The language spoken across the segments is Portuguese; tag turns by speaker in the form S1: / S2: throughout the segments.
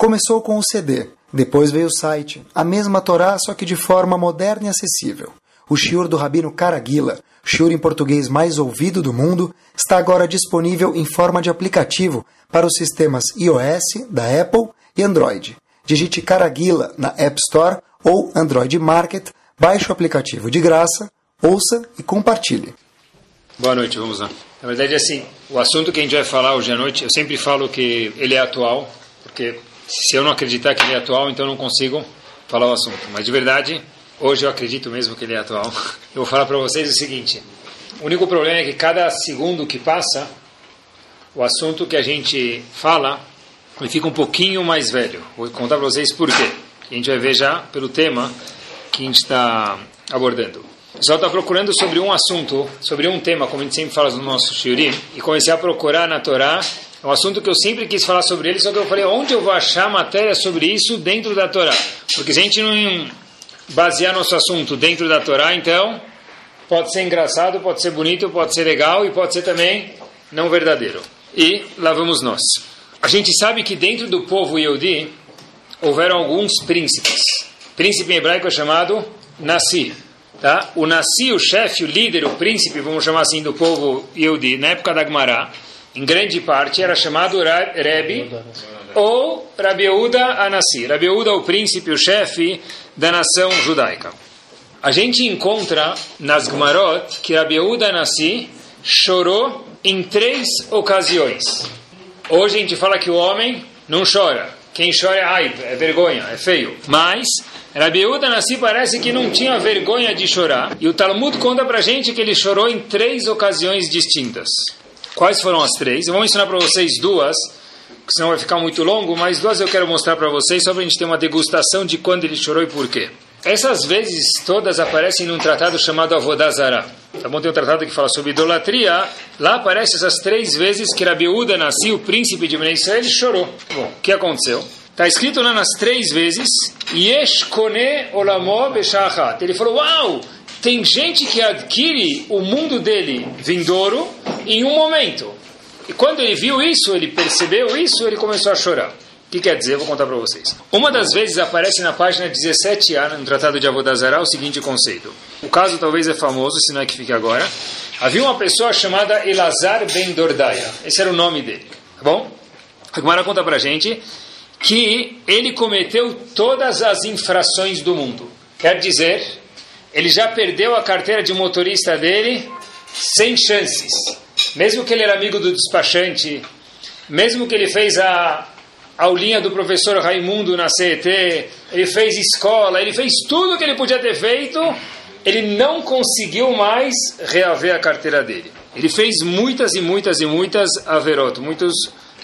S1: Começou com o CD, depois veio o site, a mesma Torá, só que de forma moderna e acessível. O shiur do Rabino Caraguila, shiur em português mais ouvido do mundo, está agora disponível em forma de aplicativo para os sistemas iOS, da Apple e Android. Digite Caraguila na App Store ou Android Market, baixe o aplicativo de graça, ouça e compartilhe.
S2: Boa noite, vamos lá. Na verdade, assim, o assunto que a gente vai falar hoje à noite, eu sempre falo que ele é atual, porque se eu não acreditar que ele é atual, então não consigo falar o assunto. Mas de verdade, hoje eu acredito mesmo que ele é atual. Eu vou falar para vocês o seguinte: o único problema é que cada segundo que passa, o assunto que a gente fala, ele fica um pouquinho mais velho. Vou contar para vocês por quê. A gente vai ver já pelo tema que a gente está abordando. O pessoal está procurando sobre um assunto, sobre um tema, como a gente sempre fala no nosso shiurim, e comecei a procurar na Torá. É um assunto que eu sempre quis falar sobre ele, só que eu falei, onde eu vou achar matéria sobre isso dentro da Torá? Porque se a gente não basear nosso assunto dentro da Torá, então pode ser engraçado, pode ser bonito, pode ser legal e pode ser também não verdadeiro. E lá vamos nós. A gente sabe que dentro do povo Yehudi houveram alguns príncipes. Príncipe em hebraico é chamado Nasi. Tá? O Nassi, o chefe, o líder, o príncipe, vamos chamar assim, do povo Yehudi, na época da Gemara, em grande parte era chamado Rebbe ou Rabi Yehuda Anassi. Rabi Yehuda, o príncipe, o chefe da nação judaica. A gente encontra nas Gemarot que Rabi Yehuda Anassi chorou em três ocasiões. Hoje a gente fala que o homem não chora. Quem chora é aib, é vergonha, é feio. Mas Rabi Yehuda Nassi parece que não tinha vergonha de chorar. E o Talmud conta pra gente que ele chorou em três ocasiões distintas. Quais foram as três? Eu vou ensinar para vocês duas, senão vai ficar muito longo, mas duas eu quero mostrar para vocês, só para a gente ter uma degustação de quando ele chorou e por quê. Essas vezes todas aparecem num tratado chamado Avodazara. Tá bom? Tem um tratado que fala sobre idolatria. Lá aparece essas três vezes que Rabi Uda nasceu, o príncipe de Ben Israel, chorou. Bom, o que aconteceu? Está escrito lá nas três vezes, Yesh kone olamo. Ele falou, uau, tem gente que adquire o mundo dele vindouro em um momento. E quando ele viu isso, ele percebeu isso, ele começou a chorar. O que quer dizer? Vou contar para vocês. Uma das vezes aparece na página 17A, no Tratado de Avodazará, o seguinte conceito. O caso talvez é famoso, se não é que fique agora. Havia uma pessoa chamada Elazar Ben Dordaya. Esse era o nome dele. Tá bom? A Gemara conta para gente que ele cometeu todas as infrações do mundo. Quer dizer, ele já perdeu a carteira de motorista dele sem chances. Mesmo que ele era amigo do despachante, mesmo que ele fez a aulinha do professor Raimundo na CET, ele fez escola, ele fez tudo o que ele podia ter feito, ele não conseguiu mais reaver a carteira dele. Ele fez muitas e muitas e muitas averot, muitos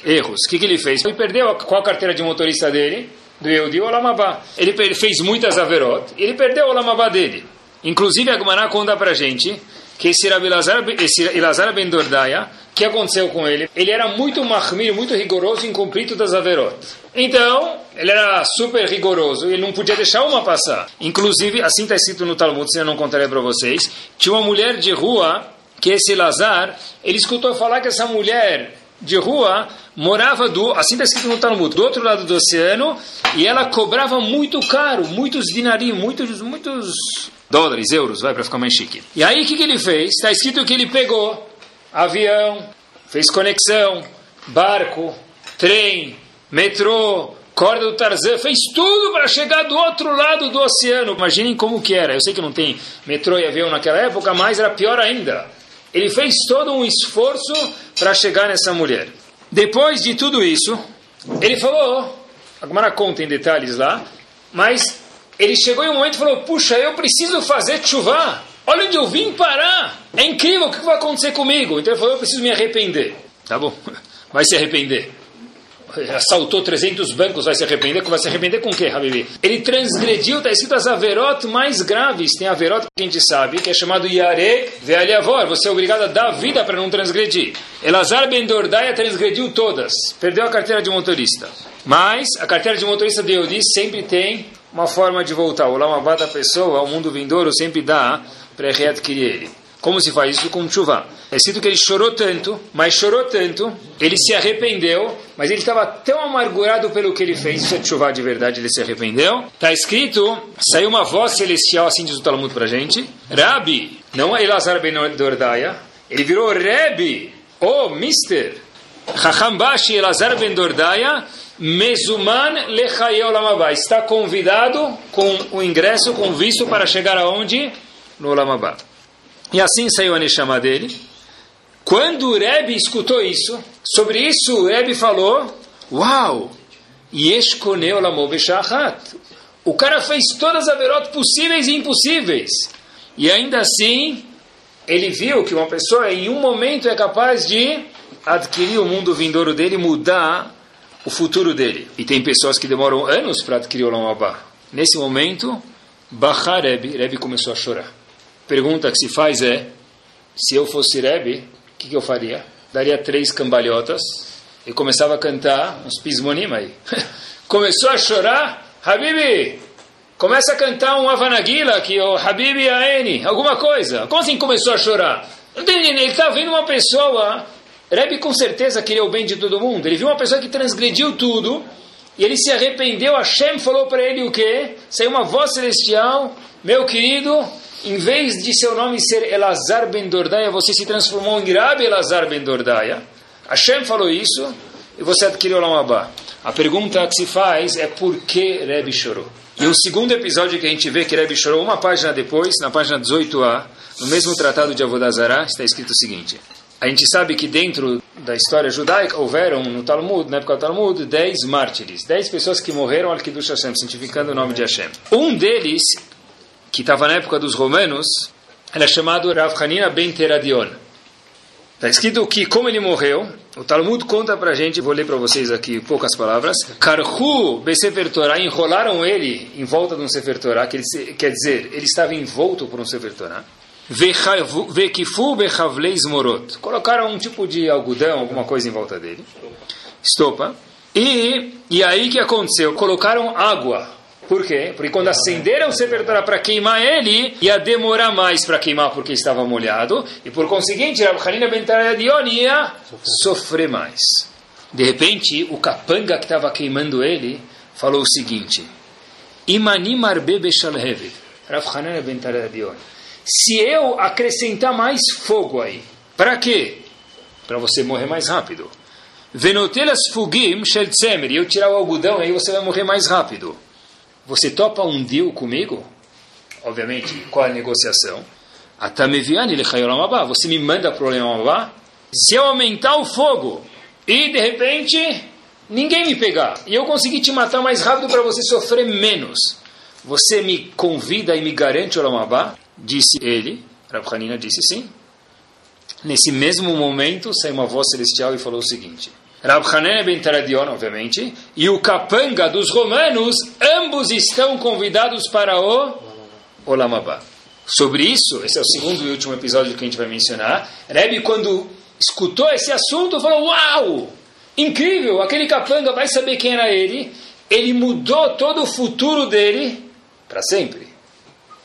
S2: erros. O que, que ele fez? Ele perdeu qual a carteira de motorista dele? Do Yehudi Olamabá. Ele fez muitas averot, ele perdeu o Olamabá dele. Inclusive a Gemara conta pra gente que esse Elazar, esse Elazar Ben Dordaya, que aconteceu com ele? Ele era muito mahmir, muito rigoroso em cumprir todas as averot. Então, ele era super rigoroso, ele não podia deixar uma passar. Inclusive, assim está escrito no Talmud, se eu não contarei para vocês, tinha uma mulher de rua, que esse Elazar, ele escutou falar que essa mulher de rua morava do, assim está escrito no Talmud, do outro lado do oceano, e ela cobrava muito caro, muitos dinarim, muitos, muitos dólares, euros, vai para ficar mais chique. E aí o que, que ele fez? Está escrito que ele pegou avião, fez conexão, barco, trem, metrô, corda do Tarzan, fez tudo para chegar do outro lado do oceano. Imaginem como que era. Eu sei que não tem metrô e avião naquela época, mas era pior ainda. Ele fez todo um esforço para chegar nessa mulher. Depois de tudo isso, ele falou, a Gemara conta em detalhes lá, mas ele chegou em um momento e falou, puxa, eu preciso fazer chuva. Olha onde eu vim parar. É incrível, o que vai acontecer comigo? Então ele falou, eu preciso me arrepender. Tá bom, vai se arrepender assaltou 300 bancos, vai se arrepender? Vai se arrepender com o quê, Habibi? Ele transgrediu, está escrito as averot mais graves. Tem averot que a gente sabe, que é chamado Yare Ve'aliavor. Você é obrigado a dar vida para não transgredir. Elazar Ben Dordaya transgrediu todas. Perdeu a carteira de motorista. Mas a carteira de motorista de Eudi sempre tem uma forma de voltar. O Lamabá da pessoa, o mundo vindouro, sempre dá para readquirir ele. Como se faz isso com chuva? É escrito que ele chorou tanto, mas chorou tanto, ele se arrependeu, mas ele estava tão amargurado pelo que ele fez, isso é chuva de verdade, ele se arrependeu. Está escrito, saiu uma voz celestial, assim diz o Talmud para gente, Rabi, não é Elazar ben Dordaia, ele virou Rebi, oh, mister, Chachambashi Elazar ben Dordaia, Mezuman Lechaye Olamabá, está convidado com o ingresso, com visto para chegar aonde? No Olamabá. E assim saiu a Neshama dele. Quando o Rebbe escutou isso, sobre isso o Rebbe falou: Uau! Yeshkoneu O cara fez todas as averot possíveis e impossíveis. E ainda assim, ele viu que uma pessoa em um momento é capaz de adquirir o mundo vindouro dele, mudar o futuro dele. E tem pessoas que demoram anos para adquirir o Lamabá. Nesse momento, Bahar Rebbe, Rebbe começou a chorar pergunta que se faz é: se eu fosse Rebbe, o que, que, eu faria? Daria três cambalhotas e começava a cantar uns pismonim aí. Começou a chorar, Habibi, começa a cantar um Avanagila, que o Habibi Aeni, alguma coisa. Como assim começou a chorar? Ele está vendo uma pessoa. Rebbe com certeza queria o bem de todo mundo. Ele viu uma pessoa que transgrediu tudo e ele se arrependeu. Hashem falou para ele o quê? Saiu uma voz celestial, meu querido, em vez de seu nome ser Elazar ben Dordaia, você se transformou em Rabi Elazar ben Dordaia. Hashem falou isso e você adquiriu Lamabá. A pergunta que se faz é por que Rebbe chorou. E o segundo episódio que a gente vê que Rebbe chorou, uma página depois, na página 18a, no mesmo tratado de Avodazará, está escrito o seguinte. A gente sabe que dentro da história judaica houveram no Talmud, na época do Talmud, dez mártires, dez pessoas que morreram al Kiddush Hashem, santificando o nome de Hashem. Um deles que estava na época dos romanos, ele é chamado Rav Hanina ben Teradion. Está escrito que, como ele morreu, o Talmud conta para a gente, vou ler para vocês aqui poucas palavras, Karhu Besefer Torah, enrolaram ele em volta de um Sefer Torah, que ele, quer dizer, ele estava envolto por um Sefer Torah. Morot. Colocaram um tipo de algodão, alguma coisa em volta dele. Estopa. E, e aí que aconteceu? Colocaram água por quê? Porque quando acenderam o Sefer Torah para queimar ele, ia demorar mais para queimar porque estava molhado, e por conseguinte, Rav Hanina ben Taradion ia sofrer mais. De repente, o capanga que estava queimando ele falou o seguinte: Imani marbe beshalhevet. Rav Hanina ben Taradion. Se eu acrescentar mais fogo aí, para quê? Para você morrer mais rápido. Venotelas fugim shel tzemer. E eu tirar o algodão, aí você vai morrer mais rápido. Você topa um deal comigo? Obviamente, qual a negociação? Você me manda para o? Se eu aumentar o fogo e de repente ninguém me pegar e eu conseguir te matar mais rápido para você sofrer menos, você me convida e me garante o Olamabá? Disse ele. Rav Hanina disse sim. Nesse mesmo momento saiu uma voz celestial e falou o seguinte: Rab Hanan ben Taradion, obviamente, e o capanga dos romanos, ambos estão convidados para o Olamabá. Sobre isso, esse é o segundo e último episódio que a gente vai mencionar. Rebbe, quando escutou esse assunto, falou: Uau! Incrível! Aquele capanga vai saber quem era ele. Ele mudou todo o futuro dele para sempre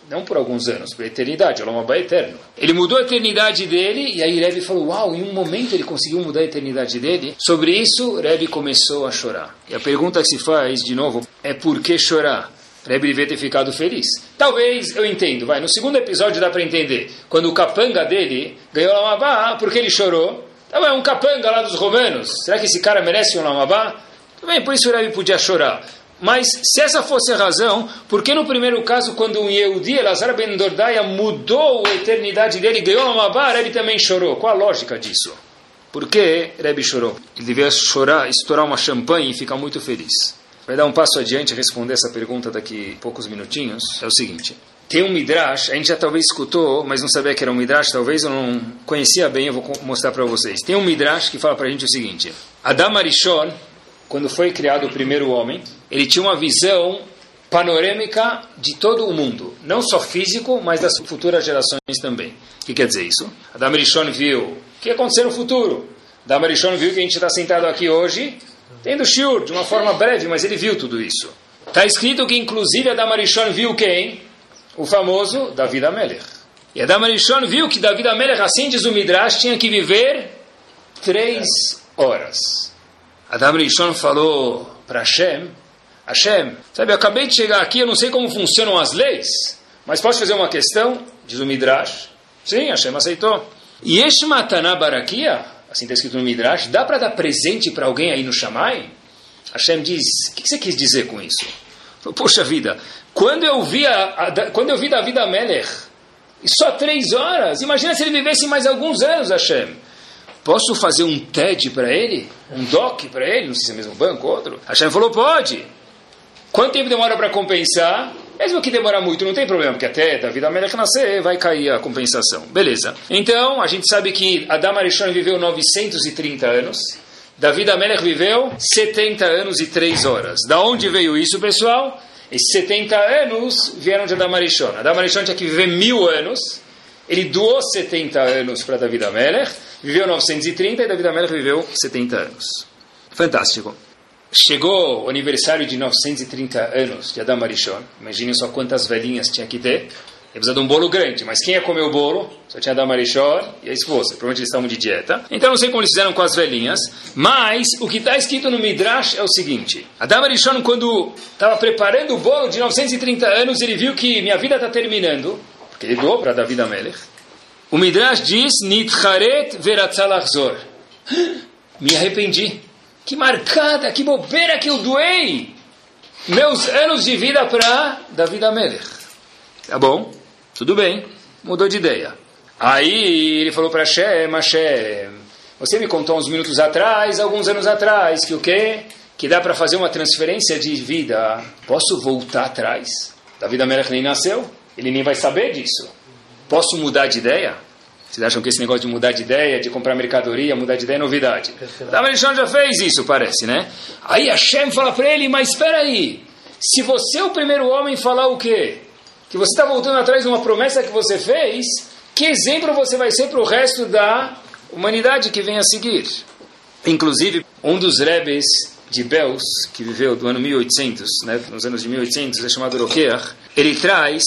S2: não por alguns anos, por eternidade, Olamabá é eterno. Ele mudou a eternidade dele, e aí Rebbe falou, uau, em um momento ele conseguiu mudar a eternidade dele. Sobre isso, Rebbe começou a chorar. E a pergunta que se faz, de novo, é por que chorar? Rebbe devia ter ficado feliz. Talvez, eu entendo, vai, no segundo episódio dá para entender. Quando o capanga dele ganhou Olamabá, porque ele chorou? Então é um capanga lá dos romanos. Será que esse cara merece um Olamabá? Também, por isso o Rebbe podia chorar. Mas se essa fosse a razão, por que no primeiro caso, quando um Yehudi, Elazar ben Dordaia, mudou a eternidade dele e ganhou uma Mabá, Rebbe também chorou? Qual a lógica disso? Por que Rebbe chorou? Ele devia chorar, estourar uma champanhe e ficar muito feliz. Vai dar um passo adiante e responder essa pergunta daqui a poucos minutinhos. É o seguinte. Tem um Midrash, a gente já talvez escutou, mas não sabia que era um Midrash, talvez eu não conhecia bem, eu vou mostrar para vocês. Tem um Midrash que fala para a gente o seguinte. Adam Arishon, quando foi criado o primeiro homem, ele tinha uma visão panorâmica de todo o mundo, não só físico, mas das futuras gerações também. O que quer dizer isso? Adam Rishon viu o que ia acontecer no futuro. Adam Rishon viu que a gente está sentado aqui hoje, tendo shiur, de uma forma breve, mas ele viu tudo isso. Está escrito que, inclusive, Adam Rishon viu quem? O famoso David Amelech. E Adam Arishon viu que Davi Amelech, assim diz o Midrash, tinha que viver três horas. Adam Arishon falou para Hashem, Hashem, sabe, eu acabei de chegar aqui, eu não sei como funcionam as leis, mas posso fazer uma questão? Diz o Midrash. Sim, Hashem aceitou. E este Mataná Barakia, assim está escrito no Midrash, dá para dar presente para alguém aí no Shammai? Hashem diz, o que você quis dizer com isso? Poxa vida, quando eu vi, a, a, quando eu vi Davi Amelech, só três horas, imagina se ele vivesse mais alguns anos, Hashem. Posso fazer um TED para ele? Um DOC para ele? Não sei se é mesmo banco ou outro. Hashem falou, pode. Quanto tempo demora para compensar? Mesmo que demorar muito, não tem problema, porque até Davi Amelech nascer vai cair a compensação. Beleza. Então, a gente sabe que Adam Arishon viveu 930 anos. Davi Amelech viveu 70 anos e 3 horas. Da onde veio isso, pessoal? Esses 70 anos vieram de Adam Arishon. Adam Arishon tinha que viver mil anos. Ele doou 70 anos para Davi Amelech, viveu 930 e Davi Amelech viveu 70 anos. Fantástico. Chegou o aniversário de 930 anos de Adam Arishon. Imaginem só quantas velhinhas tinha que ter. Ele precisa de um bolo grande, mas quem ia comer o bolo? Só tinha Adam Arishon e a esposa. Provavelmente eles estavam de dieta. Então não sei como eles fizeram com as velhinhas, mas o que está escrito no Midrash é o seguinte: Adam Arishon, quando estava preparando o bolo de 930 anos, ele viu que minha vida está terminando, porque ele doou para David Amelech. O Midrash diz: Nitcharet veratzalachzor. Me arrependi. Que marcada, que bobeira que eu doei meus anos de vida para David Amelech. Tá bom, tudo bem, mudou de ideia. Aí ele falou para Hashem, Hashem, você me contou uns minutos atrás, alguns anos atrás, que o quê? Que dá para fazer uma transferência de vida. Posso voltar atrás? David Amelech nem nasceu, ele nem vai saber disso. Posso mudar de ideia? Vocês acham que esse negócio de mudar de ideia, de comprar mercadoria, mudar de ideia é novidade? Davi já fez isso, parece, né? Aí Hashem fala para ele, mas espera aí, se você é o primeiro homem falar o quê? Que você está voltando atrás de uma promessa que você fez, que exemplo você vai ser para o resto da humanidade que vem a seguir? Inclusive, um dos rebes de Beus, que viveu do ano 1800, né, nos anos de 1800, é chamado Roqueach, ele traz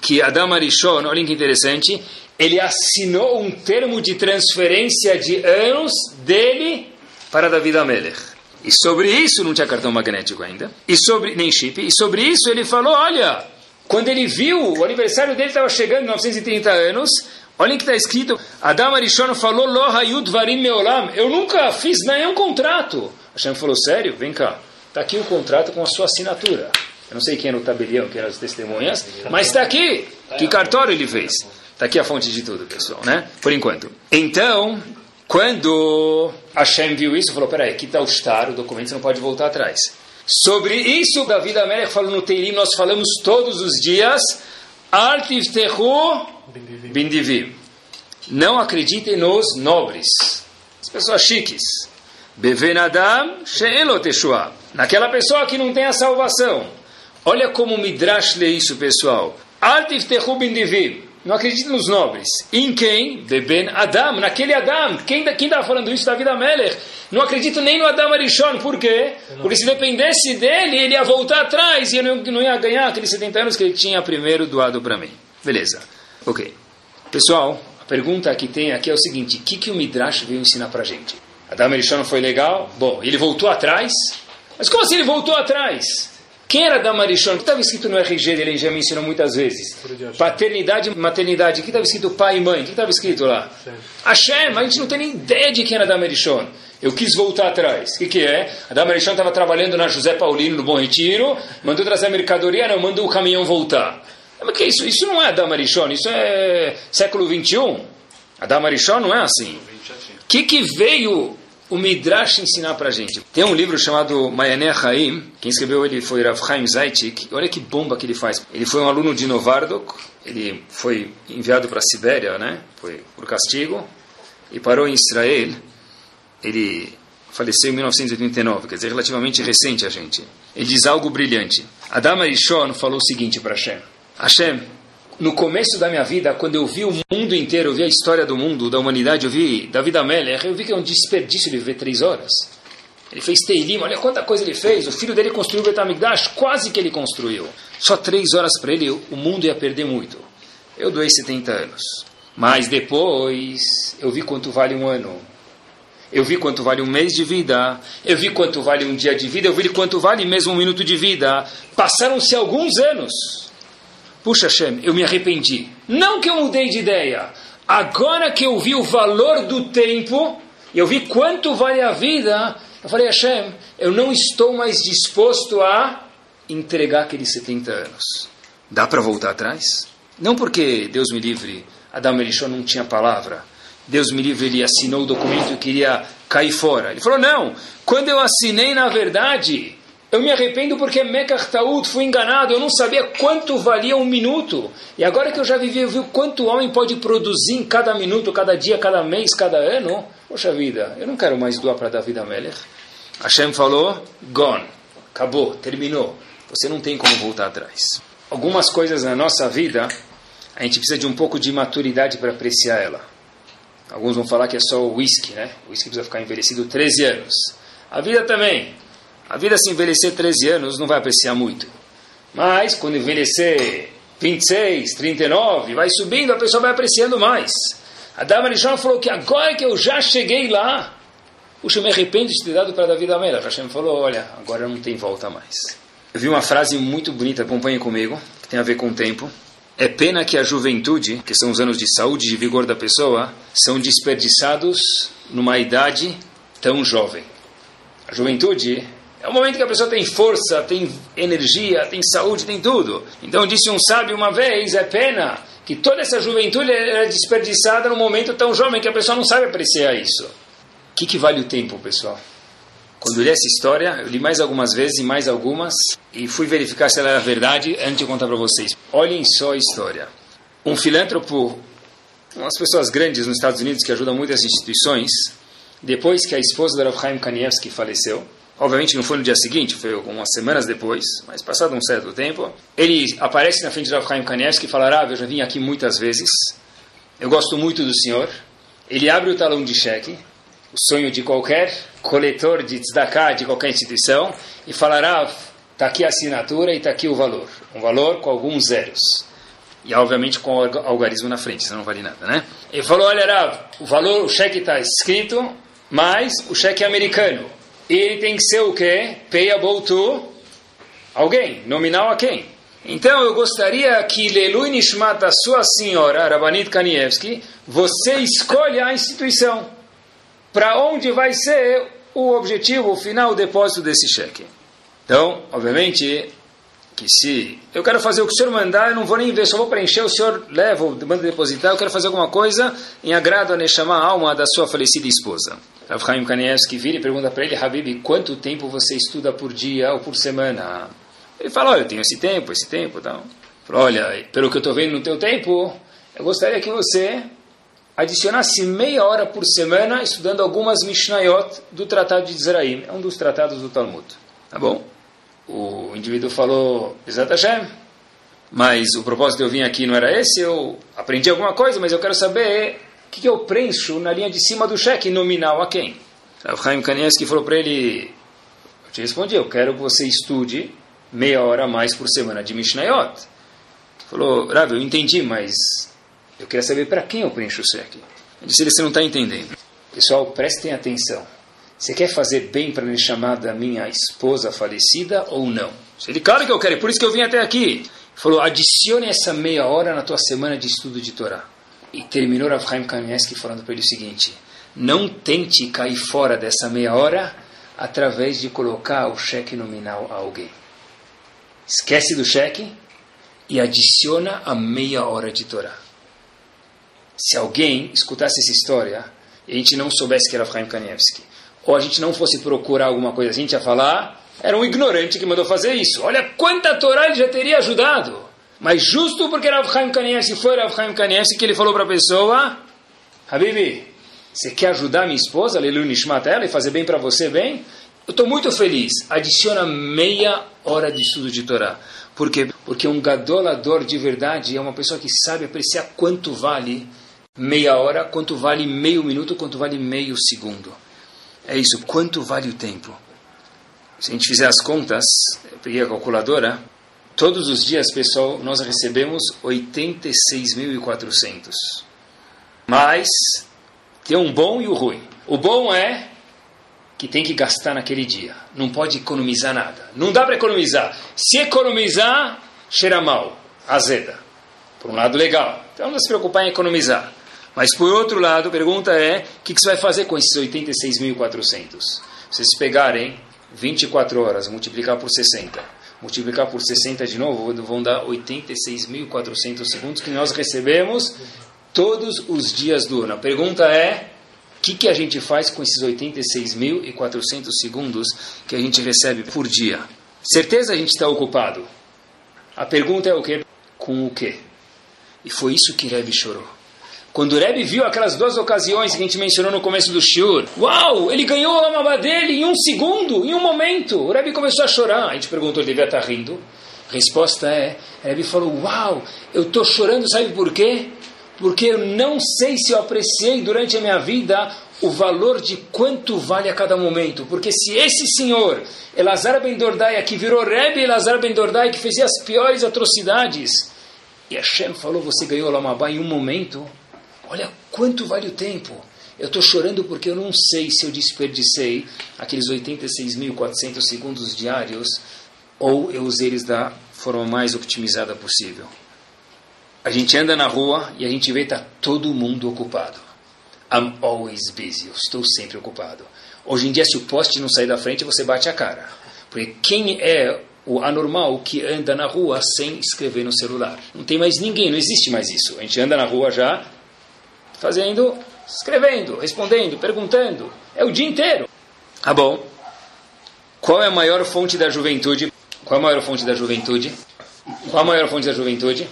S2: que Adam Arishon, olhem que interessante, ele assinou um termo de transferência de anos dele para David Amelech. E sobre isso não tinha cartão magnético ainda, e sobre nem chip. E sobre isso ele falou, olha, quando ele viu o aniversário dele estava chegando, 930 anos. Olhem que está escrito, Adam Arishon falou, Lo hayud varim meolam. Eu nunca fiz nenhum contrato. Hashem falou, sério? Vem cá. Está aqui o contrato com a sua assinatura. Eu não sei quem era o tabelião, quem eram as testemunhas, mas está aqui. Que cartório ele fez? Está aqui a fonte de tudo, pessoal, né? Por enquanto. Então, quando Hashem viu isso, falou, peraí, aqui está o estar, o documento, você não pode voltar atrás. Sobre isso, Davi Amelech falou no Teirim, nós falamos todos os dias, Altiftehu Bindivim. Não acreditem nos nobres, as pessoas chiques. Bevenadam She'elo Teshua. Naquela pessoa que não tem a salvação. Olha como Midrash lê isso, pessoal. Altiftehu Bindivim. Não acredite nos nobres. Em quem? Beben Adam, naquele Adam. Quem estava falando isso? Davi Amelech. Não acredito nem no Adam Arishon. Por quê? Porque se dependesse dele, ele ia voltar atrás e eu não, não ia ganhar aqueles 70 anos que ele tinha primeiro doado para mim. Beleza. Ok. Pessoal, a pergunta que tem aqui é o seguinte: o que, que o Midrash veio ensinar para gente? Adam Arishon foi legal? Bom, ele voltou atrás? Mas como assim ele voltou atrás? Quem era da Marichon? O que estava escrito no RG dele? Ele já me ensinou muitas vezes. Paternidade e maternidade. O que estava escrito pai e mãe? O que estava escrito lá? Hashem. A gente não tem nem ideia de quem era da Marichon. Eu quis voltar atrás. O que, que é? A Dama Marichon estava trabalhando na José Paulino, no Bom Retiro. Mandou trazer a mercadoria, não, mandou o caminhão voltar. Mas que é isso? Isso não é a Dama Marichon. Isso é século 21. A Dama Marichon não é assim. O que, que veio o Midrash ensinar para a gente. Tem um livro chamado Mayané Haim, quem escreveu ele foi Rav Chaim Zaitik. Olha que bomba que ele faz. Ele foi um aluno de Novardok, ele foi enviado para a Sibéria, né? Foi por castigo e parou em Israel. Ele faleceu em 1989, quer dizer, relativamente recente a gente. Ele diz algo brilhante. Adam Arishon falou o seguinte para Hashem: Hashem, no começo da minha vida, quando eu vi o mundo inteiro, eu vi a história do mundo, da humanidade, eu vi David Amelech, eu vi que é um desperdício viver três horas. Ele fez Teilim, olha quanta coisa ele fez. O filho dele construiu o Betamigdash, quase que ele construiu. Só três horas para ele, o mundo ia perder muito. eu doei 70 anos. Mas depois eu vi quanto vale um ano. Eu vi quanto vale um mês de vida. Eu vi quanto vale um dia de vida. Eu vi quanto vale mesmo um minuto de vida. Passaram-se alguns anos. Puxa, Hashem, eu me arrependi. Não que eu mudei de ideia. Agora que eu vi o valor do tempo, eu vi quanto vale a vida, eu falei, Hashem, eu não estou mais disposto a entregar aqueles 70 anos. Dá para voltar atrás? Não porque, Deus me livre, Adão Melishon não tinha palavra. Deus me livre, ele assinou o documento e queria cair fora. Ele falou, não, quando eu assinei, na verdade, eu me arrependo porque Mekach Taud fui enganado, eu não sabia quanto valia um minuto. E agora que eu já vivi, eu vi quanto o homem pode produzir em cada minuto, cada dia, cada mês, cada ano. Poxa vida, eu não quero mais doar para David Amelech. Hashem falou, gone, acabou, terminou. Você não tem como voltar atrás. Algumas coisas na nossa vida, a gente precisa de um pouco de maturidade para apreciar ela. Alguns vão falar que é só o whisky, né? O whisky precisa ficar envelhecido 13 anos. A vida também. A vida se envelhecer 13 anos não vai apreciar muito. Mas quando envelhecer 26, 39, vai subindo, a pessoa vai apreciando mais. A Dama Rishon falou que agora que eu já cheguei lá, puxa, eu me arrependo de ter dado para Davi Amela. Hashem falou, olha, agora não tem volta mais. Eu vi uma frase muito bonita, acompanhe comigo, que tem a ver com o tempo. É pena que a juventude, que são os anos de saúde e de vigor da pessoa, são desperdiçados numa idade tão jovem. A juventude é o momento que a pessoa tem força, tem energia, tem saúde, tem tudo. Então disse um sábio uma vez, é pena que toda essa juventude é desperdiçada num momento tão jovem que a pessoa não sabe apreciar isso. O que, que vale o tempo, pessoal? Quando eu li essa história, eu li mais algumas vezes e mais algumas, e fui verificar se ela era verdade antes de contar para vocês. Olhem só a história. Um filântropo, umas pessoas grandes nos Estados Unidos que ajudam muitas instituições, depois que a esposa do Rav Chaim Kanievski faleceu, obviamente não foi no dia seguinte, foi algumas semanas depois, mas passado um certo tempo, ele aparece na frente do Rav Chaim Kanievski e fala, ah, eu já vim aqui muitas vezes, eu gosto muito do senhor, ele abre o talão de cheque, o sonho de qualquer coletor de tzedakah de qualquer instituição e falará, está aqui a assinatura e está aqui o valor. Um valor com alguns zeros. E obviamente com o algarismo na frente, senão não vale nada, né? Ele falou, olha, Rav, o valor, o cheque está escrito, mas o cheque é americano. E ele tem que ser o quê? Payable to alguém. Nominal a quem? Então eu gostaria que Lelui Nishmat, a sua senhora, Rabanit Kanievski, você escolha a instituição para onde vai ser o objetivo, o final, o depósito desse cheque. Então, obviamente, que se eu quero fazer o que o senhor mandar, eu não vou nem ver, só vou preencher, o senhor leva, manda depositar, eu quero fazer alguma coisa em agrado a Neshama, a alma da sua falecida esposa. Rav Chaim Kanievski vira e pergunta para ele, Habib, quanto tempo você estuda por dia ou por semana? Ele fala, olha, eu tenho esse tempo, esse tempo, então. Fala, olha, pelo que eu estou vendo no teu tempo, eu gostaria que você adicionasse meia hora por semana estudando algumas Mishnayot do Tratado de Zeraim. É um dos tratados do Talmud. Tá bom? O indivíduo falou, Exat Hashem, mas o propósito de eu vir aqui não era esse, eu aprendi alguma coisa, mas eu quero saber o que, que eu preencho na linha de cima do cheque nominal a quem? O Chaim Kanievski falou para ele, eu te respondi, eu quero que você estude meia hora a mais por semana de Mishnayot. Falou, Rav, eu entendi, mas eu queria saber para quem eu preencho o cheque. Eu disse, você não está entendendo. Pessoal, prestem atenção. Você quer fazer bem para me chamar da minha esposa falecida ou não? Ele, claro que eu quero, é por isso que eu vim até aqui. Ele falou, adicione essa meia hora na tua semana de estudo de Torá. E terminou Rav Chaim Kanievski falando para ele o seguinte, não tente cair fora dessa meia hora através de colocar o cheque nominal a alguém. Esquece do cheque e adiciona a meia hora de Torá se alguém escutasse essa história e a gente não soubesse que era Chaim Kanievski, ou a gente não fosse procurar alguma coisa, a gente ia falar, era um ignorante que mandou fazer isso. Olha quanta Torá ele já teria ajudado. Mas justo porque era Chaim Kanievski foi Rav Chaim Kanievski que ele falou para a pessoa, Habibi, você quer ajudar minha esposa, Leilu Nishmat, ela, e fazer bem para você bem? Eu estou muito feliz. Adiciona meia hora de estudo de Torá. Por quê? Porque um gadolador de verdade é uma pessoa que sabe apreciar quanto vale meia hora, quanto vale meio minuto, quanto vale meio segundo. É isso, quanto vale o tempo? Se a gente fizer as contas, eu peguei a calculadora, Todos os dias, pessoal, nós recebemos 86.400. Mas tem um bom e o ruim. O bom é que tem que gastar naquele dia. Não pode economizar nada. Não dá para economizar. Se economizar, cheira mal, azeda. Por um lado, legal. Então não se preocupar em economizar. Mas por outro lado, a pergunta é: o que, que você vai fazer com esses 86.400? Vocês pegarem 24 horas, multiplicar por 60, multiplicar por 60 de novo, vão dar 86.400 segundos que nós recebemos todos os dias do ano. A pergunta é: o que, que a gente faz com esses 86.400 segundos que a gente recebe por dia? Certeza a gente está ocupado. A pergunta é o quê? Com o quê? E foi isso que Rebbe chorou. Quando o Rebbe viu aquelas duas ocasiões que a gente mencionou no começo do Shur, uau, ele ganhou a lamaba dele em um segundo, em um momento. O Rebbe começou a chorar. A gente perguntou, ele devia estar rindo. A resposta é, o Rebbe falou, uau, eu estou chorando, sabe por quê? Porque eu não sei se eu apreciei durante a minha vida o valor de quanto vale a cada momento. Porque se esse senhor, Elazar Ben Dordai, que virou Rebbe Elazar Ben Dordai, que fez as piores atrocidades, e Hashem falou, você ganhou Lamabá em um momento, Olha quanto vale o tempo. Eu estou chorando porque eu não sei se eu desperdicei aqueles 86.400 segundos diários ou eu usei eles da forma mais otimizada possível. A gente anda na rua e a gente vê está todo mundo ocupado. I'm always busy. Eu estou sempre ocupado. Hoje em dia, se o poste não sair da frente, você bate a cara. Porque quem é o anormal que anda na rua sem escrever no celular? Não tem mais ninguém, não existe mais isso. A gente anda na rua já fazendo, escrevendo, respondendo, perguntando. É o dia inteiro. Ah, bom. Qual é a maior fonte da juventude? Qual é a maior fonte da juventude? Qual a maior fonte da juventude?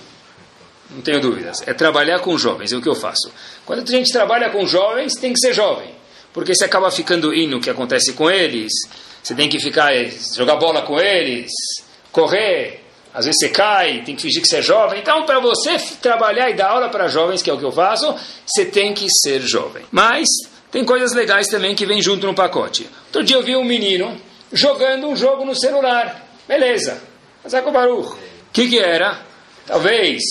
S2: Não tenho dúvidas. É trabalhar com jovens, é o que eu faço. Quando a gente trabalha com jovens, tem que ser jovem. Porque você acaba ficando indo o que acontece com eles. Você tem que ficar, eh, jogar bola com eles, correr, às vezes você cai, tem que fingir que você é jovem. Então, para você trabalhar e dar aula para jovens, que é o que eu faço, você tem que ser jovem. Mas tem coisas legais também que vêm junto no pacote. Outro dia eu vi um menino jogando um jogo no celular. Beleza. Mas é com o Baruch. O que, que era? Talvez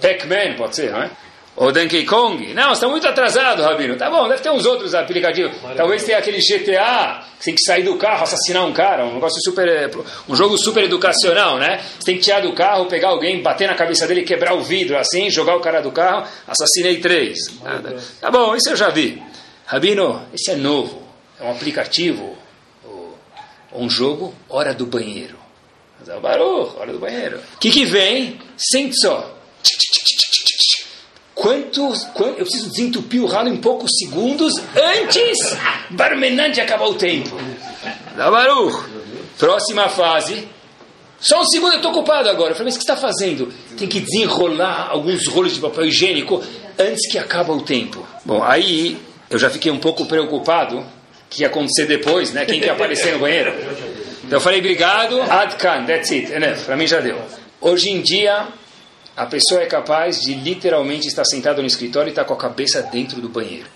S2: Pac-Man, pode ser, não é? Ou Donkey Kong. Não, está muito atrasado, Rabino. Tá bom, deve ter uns outros aplicativos. Talvez tenha aquele GTA, que tem que sair do carro, assassinar um cara, um negócio super. Eh, um jogo super educacional, né? Você tem que tirar do carro, pegar alguém, bater na cabeça dele, quebrar o vidro assim, jogar o cara do carro, assassinei três. Nada. Tá bom, isso eu já vi. Rabino, esse é novo. É um aplicativo, um jogo, hora do banheiro. Baruch, hora do banheiro. O que, que vem? Sente só. Quantos, eu preciso desentupir o ralo em poucos segundos antes Barmenan de acabar o tempo. Da Baruch. Próxima fase. Só um segundo, eu estou ocupado agora. Eu falei, mas o que está fazendo? Tem que desenrolar alguns rolos de papel higiênico antes que acabe o tempo. Bom, aí eu já fiquei um pouco preocupado que ia acontecer depois, né? Quem que ia aparecer no banheiro. Então eu falei, obrigado, Adkan, that's it. Para mim já deu. Hoje em dia, a pessoa é capaz de literalmente estar sentado no escritório e estar com a cabeça dentro do banheiro.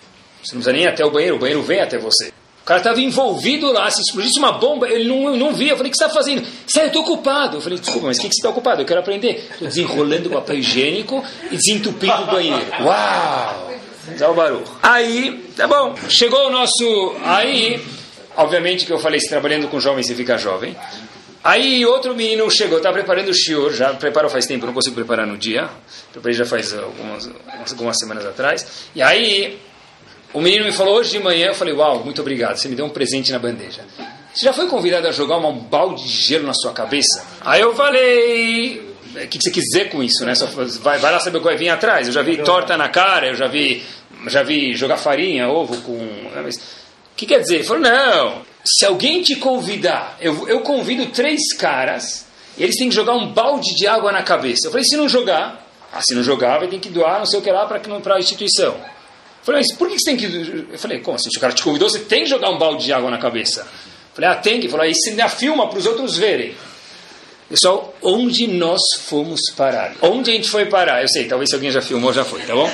S2: Você não precisa nem até o banheiro, o banheiro vem até você. O cara estava envolvido lá, se explodisse uma bomba, ele não, não via. Eu falei, o que você está fazendo? Sério, eu estou ocupado. Eu falei, desculpa, mas o que, que você está ocupado? Eu quero aprender. Estou desenrolando o papel higiênico e desentupindo o banheiro. Uau! Dá o barulho. Aí, tá bom. Chegou o nosso. Aí, obviamente que eu falei, se trabalhando com jovens, você fica jovem. Aí outro menino chegou, estava preparando o shiur, já preparou faz tempo, não consigo preparar no dia. Preparei já faz algumas, algumas semanas atrás. E aí o menino me falou hoje de manhã, eu falei, uau, muito obrigado, você me deu um presente na bandeja. Você já foi convidado a jogar um balde de gelo na sua cabeça? Aí eu falei, o que você quis dizer com isso, né? Só, vai, vai lá saber o que vai vir atrás. Eu já vi torta na cara, eu já vi, já vi jogar farinha, ovo com... O que quer dizer? Ele falou, não, se alguém te convidar, eu, eu convido três caras, e eles têm que jogar um balde de água na cabeça. Eu falei, se não jogar, ah, se não jogar, vai ter que doar não sei o que lá para a instituição. Eu falei, mas por que você tem que. Eu falei, como assim? Se o cara te convidou, você tem que jogar um balde de água na cabeça. Eu falei, ah, tem que. Falou, aí você ainda filma para os outros verem. Pessoal, onde nós fomos parar? Onde a gente foi parar? Eu sei, talvez alguém já filmou, já foi, tá bom?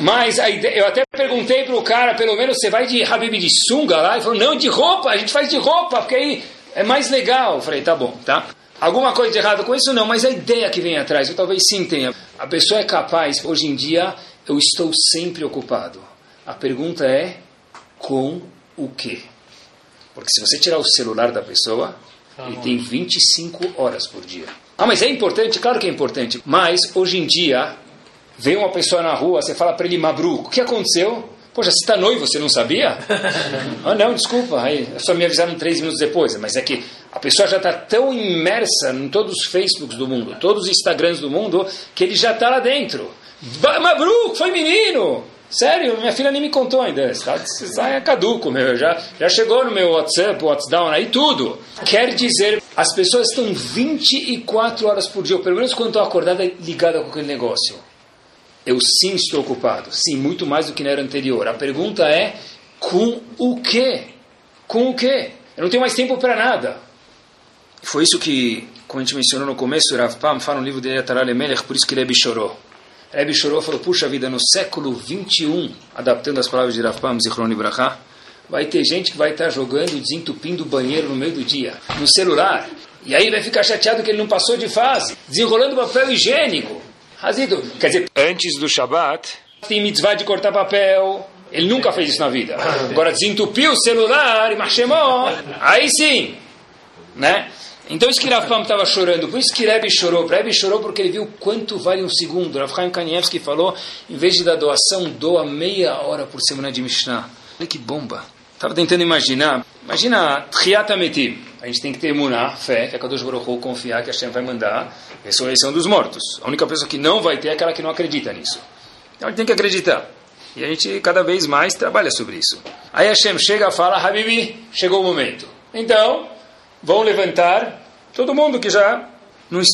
S2: Mas ideia, eu até perguntei para o cara, pelo menos você vai de Habib de sunga lá? Ele falou, não, de roupa, a gente faz de roupa, porque aí é mais legal. Eu falei, tá bom, tá? alguma coisa de errado com isso? Não, mas a ideia que vem atrás, eu talvez sim tenha. A pessoa é capaz, hoje em dia, eu estou sempre ocupado. A pergunta é, com o quê? Porque se você tirar o celular da pessoa, tá ele tem 25 horas por dia. Ah, mas é importante? Claro que é importante. Mas, hoje em dia, vem uma pessoa na rua, você fala para ele, Mabru, o que aconteceu? Poxa, você está noivo, você não sabia? ah, não, desculpa, aí, só me avisaram três minutos depois. Mas é que a pessoa já está tão imersa em todos os Facebooks do mundo, todos os Instagrams do mundo, que ele já está lá dentro. Mabru, foi menino! Sério, minha filha nem me contou ainda. Está, é caduco, meu. Já, já chegou no meu WhatsApp, WhatsApp, aí tudo. Quer dizer, as pessoas estão 24 horas por dia, ou pelo menos quando estou acordada, ligada com aquele negócio. Eu sim estou ocupado. Sim, muito mais do que na era anterior. A pergunta é, com o quê? Com o quê? Eu não tenho mais tempo para nada. Foi isso que, como a gente mencionou no começo, Rav Pam fala no livro de Ataral Melech, por isso que ele chorou. Rebbe chorou e falou, puxa vida, no século 21, adaptando as palavras de Rav Pam, Zichron Ibrahá, vai ter gente que vai estar jogando, desentupindo o banheiro no meio do dia, no celular. E aí vai ficar chateado que ele não passou de fase, desenrolando papel higiênico. Quer dizer, antes do Shabat, tem mitzvah de cortar papel. Ele nunca fez isso na vida. Agora desentupiu o celular e machemó, aí sim. Né? Então isso que Rav Pam estava chorando, por isso que Rebbe chorou. Rebbe chorou porque ele viu quanto vale um segundo. Rav Chaim Kanievski falou, em vez de dar doação, doa meia hora por semana de Mishnah. Olha que bomba. Estava tentando imaginar. Imagina Triata Metim. A gente tem que ter imuná, fé, que a Kadosh Baruch confiar que a Hashem vai mandar ressurreição dos mortos. A única pessoa que não vai ter é aquela que não acredita nisso. Então a gente tem que acreditar. E a gente cada vez mais trabalha sobre isso. Aí Hashem chega e fala, Habibi, chegou o momento. Então, vão levantar todo mundo que já,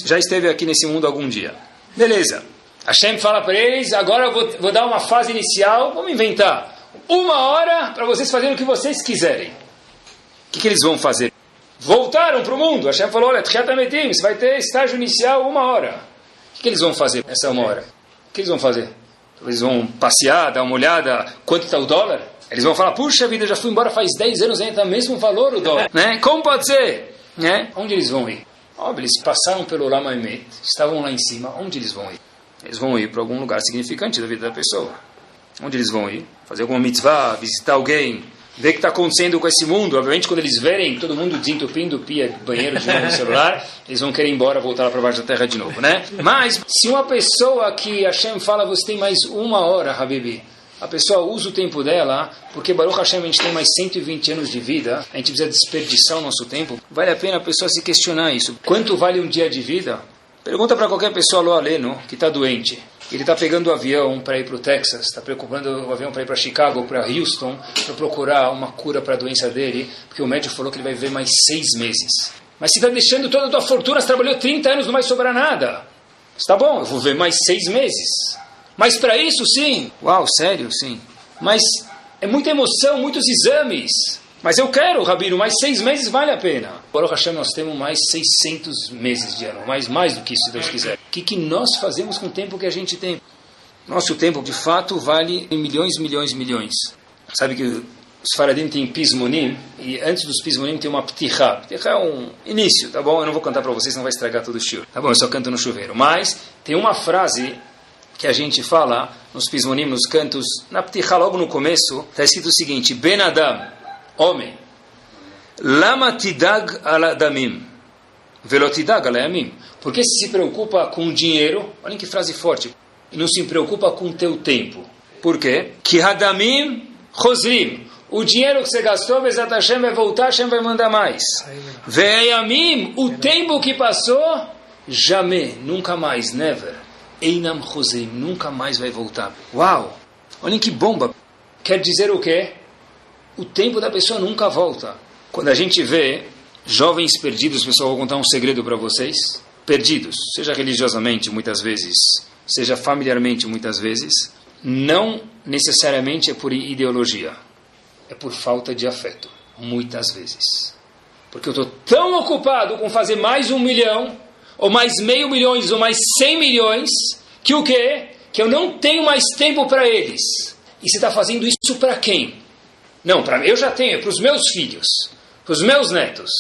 S2: já esteve aqui nesse mundo algum dia. Beleza. Hashem fala para eles, agora eu vou, vou dar uma fase inicial, vamos inventar. Uma hora para vocês fazerem o que vocês quiserem. O que, que eles vão fazer? Voltaram para o mundo. Hashem falou, olha, você vai ter estágio inicial uma hora. O que, que eles vão fazer nessa uma hora? O que eles vão fazer? Eles vão passear, dar uma olhada, quanto está o dólar? Eles vão falar, puxa vida, já fui embora faz 10 anos, ainda está o mesmo valor o dólar. né? Como pode ser? Né? Onde eles vão ir? Óbvio, eles passaram pelo Lamaemet, estavam lá em cima, onde eles vão ir? Eles vão ir para algum lugar significante da vida da pessoa. Onde eles vão ir? Fazer alguma mitzvah, visitar alguém, ver o que está acontecendo com esse mundo. Obviamente, quando eles verem todo mundo desentupindo pia, banheiro de novo no celular, eles vão querer ir embora, voltar lá para baixo da terra de novo, né? Mas, se uma pessoa que Hashem fala, você tem mais uma hora, Habibi, a pessoa usa o tempo dela, porque Baruch Hashem a gente tem mais 120 anos de vida, a gente precisa desperdiçar o nosso tempo, vale a pena a pessoa se questionar isso. Quanto vale um dia de vida? Pergunta para qualquer pessoa lo aleno que está doente. Ele está pegando o avião para ir para o Texas, está preocupando o avião para ir para Chicago, para Houston, para procurar uma cura para a doença dele, porque o médico falou que ele vai viver mais seis meses. Mas se está deixando toda a tua fortuna, você trabalhou 30 anos, não vai sobrar nada. Está bom, eu vou ver mais seis meses. Mas para isso, sim. Uau, sério, sim. Mas é muita emoção, muitos exames. Mas eu quero, Rabino, mais seis meses vale a pena. Baruch Hashem, nós temos mais 600 meses de ano, mais, mais do que isso, se Deus quiser. O que, que nós fazemos com o tempo que a gente tem? Nosso tempo, de fato, vale milhões, milhões, milhões. Sabe que os faradim têm pismonim, e antes dos pismonim tem uma pticha. Pticha é um início, tá bom? Eu não vou cantar para vocês, não vai estragar todo o shiur. Tá bom, eu só canto no chuveiro. Mas tem uma frase que a gente fala nos pismonim, nos cantos, na pticha, logo no começo, está escrito o seguinte, Ben Adam, homem, lama tidag aladamim, velotidag alayamim, porque se se preocupa com dinheiro, olhem que frase forte, e não se preocupa com o teu tempo. Por quê? Que hadamim chosrim, o dinheiro que você gastou, Bezat Hashem vai voltar, Hashem vai mandar mais. Ve'ayamim, o tempo que passou, jamais, nunca mais, never. Einam Hosei, nunca mais vai voltar. Uau! Olhem que bomba! Quer dizer o quê? O tempo da pessoa nunca volta. Quando a gente vê jovens perdidos, pessoal, vou contar um segredo para vocês. Perdidos, seja religiosamente muitas vezes, seja familiarmente muitas vezes, não necessariamente é por ideologia, é por falta de afeto, muitas vezes. Porque eu estou tão ocupado com fazer mais um milhão ou mais meio milhões, ou mais cem milhões, que o quê? Que eu não tenho mais tempo para eles. E você está fazendo isso para quem? Não, para eu já tenho, é para os meus filhos, para os meus netos.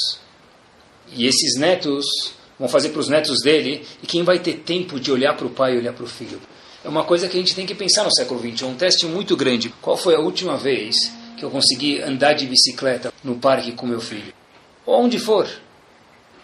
S2: E esses netos vão fazer para os netos dele, e quem vai ter tempo de olhar para o pai e olhar para o filho? É uma coisa que a gente tem que pensar no século XX, é um teste muito grande. Qual foi a última vez que eu consegui andar de bicicleta no parque com meu filho? Ou onde for.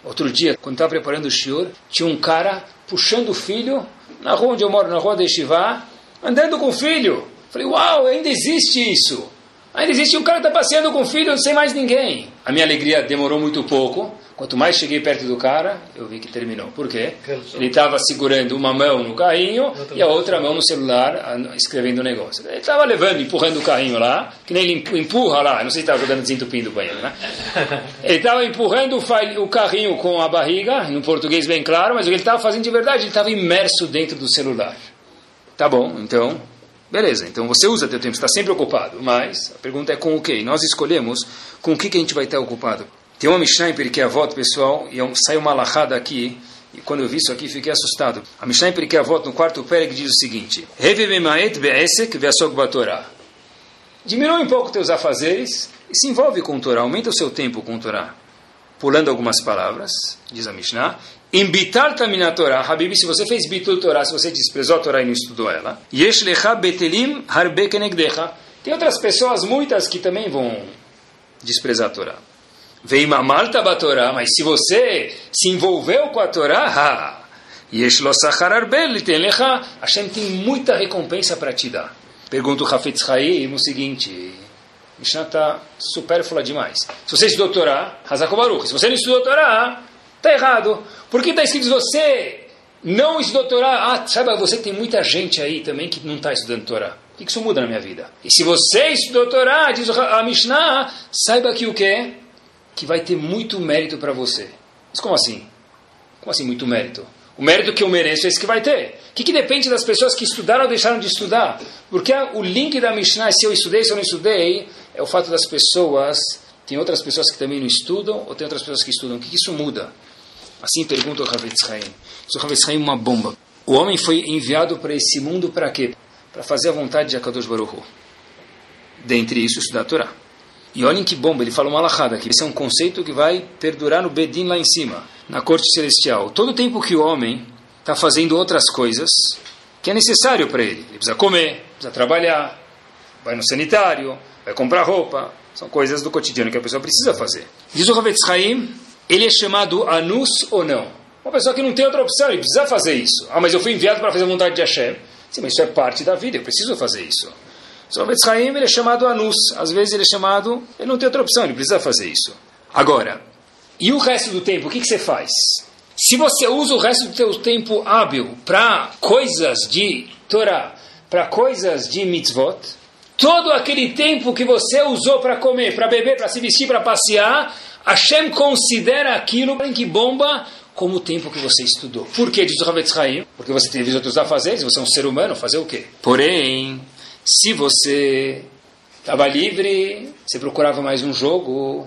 S2: Outro dia, quando estava preparando o shiur, tinha um cara puxando o filho na rua onde eu moro, na rua de Shivá, andando com o filho. Falei, uau, ainda existe isso. Ainda existe um cara que está passeando com o filho sem mais ninguém. A minha alegria demorou muito pouco. Quanto mais cheguei perto do cara, eu vi que terminou. Por quê? Ele estava segurando uma mão no carrinho e a outra mão no celular, escrevendo o negócio. Ele estava levando, empurrando o carrinho lá, que nem ele empurra lá. Não sei se estava jogando desentupindo o banheiro, né? Ele estava empurrando o carrinho com a barriga, no português bem claro, mas o que ele estava fazendo de verdade, ele estava imerso dentro do celular. Tá bom, então Beleza, então você usa teu tempo, está sempre ocupado. Mas a pergunta é com o quê? Nós escolhemos com o que, que a gente vai estar ocupado. Tem uma Mishnah em Pirkei Avot, pessoal, e é sai uma lachada aqui, e quando eu vi isso aqui fiquei assustado. A Mishnah em Pirkei Avot, no quarto perek, diz o seguinte, Diminui um pouco teus afazeres e se envolve com o Torá, aumenta o seu tempo com o Torá. Pulando algumas palavras, diz a Mishnah, em bitar tamina Torah, Habib, se você fez bitul Torah, se você desprezou a Torah e não estudou ela, yesh lecha betelim harbe. Tem outras pessoas, muitas, que também vão desprezar a Torá. Vem mamalta Torá, mas se você se envolveu com a Torá, Hashem tem muita recompensa para te dar. Pergunta o Hafetz Haim o seguinte, Mishnah está supérflua demais. Se você estudou Torá, Hazakobaruch. Se você não estudou Torá, Está errado. Por que está escrito você não estudou Torá? Ah, saiba você tem muita gente aí também que não está estudando Torá. O que isso muda na minha vida? E se você estudou Torá, diz a Mishnah, saiba que o quê? Que vai ter muito mérito para você. Mas como assim? Como assim muito mérito? O mérito que eu mereço é esse que vai ter. O que, que depende das pessoas que estudaram ou deixaram de estudar? Porque o link da Mishnah, se eu estudei, se eu não estudei, é o fato das pessoas. Tem outras pessoas que também não estudam, ou tem outras pessoas que estudam. O que, que isso muda? Assim pergunta o Havetz Haim. O Havetz Haim uma bomba. O homem foi enviado para esse mundo para quê? Para fazer a vontade de Akadosh Baruch Hu. Dentre isso, estudar a Torá. E olhem que bomba, ele fala uma alahada aqui. Esse é um conceito que vai perdurar no Bedin lá em cima, na corte celestial. Todo tempo que o homem está fazendo outras coisas que é necessário para ele. Ele precisa comer, precisa trabalhar, vai no sanitário, vai comprar roupa. São coisas do cotidiano que a pessoa precisa fazer. Diz o Havetz Haim, ele é chamado anus ou não? Uma pessoa que não tem outra opção, ele precisa fazer isso. Ah, mas eu fui enviado para fazer a vontade de Hashem. Sim, mas isso é parte da vida, eu preciso fazer isso. Só Haim ele é chamado anus. Às vezes ele é chamado, ele não tem outra opção, ele precisa fazer isso. Agora, e o resto do tempo, o que, que você faz? Se você usa o resto do seu tempo hábil para coisas de Torá, para coisas de mitzvot, todo aquele tempo que você usou para comer, para beber, para se vestir, para passear, Hashem considera aquilo em que bomba como o tempo que você estudou. Por que diz o Havetz Haim? Porque você teve outros afazeres, você é um ser humano, fazer o quê? Porém, se você estava livre, você procurava mais um jogo,